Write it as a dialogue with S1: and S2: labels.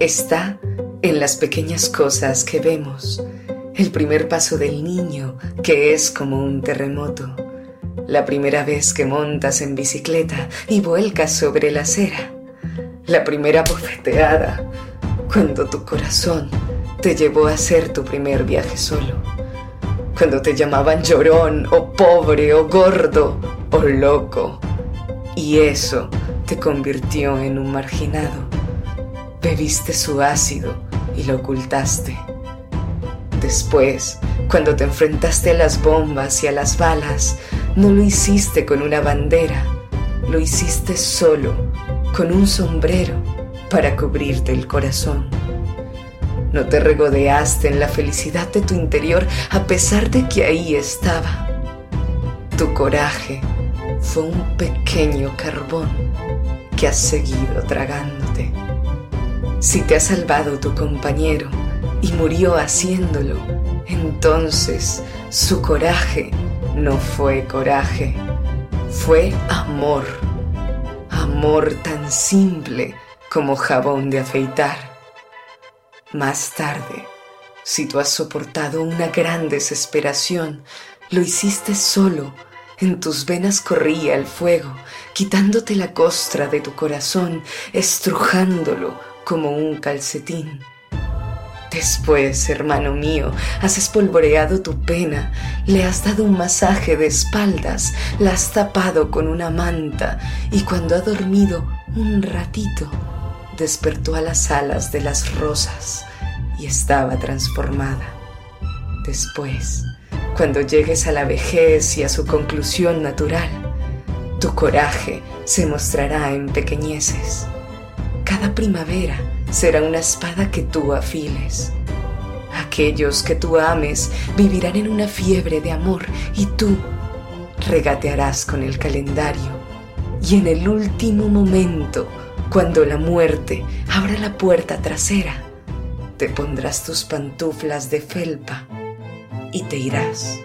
S1: está en las pequeñas cosas que vemos. El primer paso del niño, que es como un terremoto. La primera vez que montas en bicicleta y vuelcas sobre la acera. La primera bofeteada, cuando tu corazón te llevó a hacer tu primer viaje solo. Cuando te llamaban llorón o pobre o gordo o loco. Y eso te convirtió en un marginado Bebiste su ácido y lo ocultaste. Después, cuando te enfrentaste a las bombas y a las balas, no lo hiciste con una bandera, lo hiciste solo, con un sombrero para cubrirte el corazón. No te regodeaste en la felicidad de tu interior a pesar de que ahí estaba. Tu coraje fue un pequeño carbón que has seguido tragándote. Si te ha salvado tu compañero y murió haciéndolo, entonces su coraje no fue coraje, fue amor. Amor tan simple como jabón de afeitar. Más tarde, si tú has soportado una gran desesperación, lo hiciste solo. En tus venas corría el fuego, quitándote la costra de tu corazón, estrujándolo como un calcetín. Después, hermano mío, has espolvoreado tu pena, le has dado un masaje de espaldas, la has tapado con una manta y cuando ha dormido un ratito, despertó a las alas de las rosas y estaba transformada. Después, cuando llegues a la vejez y a su conclusión natural, tu coraje se mostrará en pequeñeces primavera será una espada que tú afiles. Aquellos que tú ames vivirán en una fiebre de amor y tú regatearás con el calendario. Y en el último momento, cuando la muerte abra la puerta trasera, te pondrás tus pantuflas de felpa y te irás.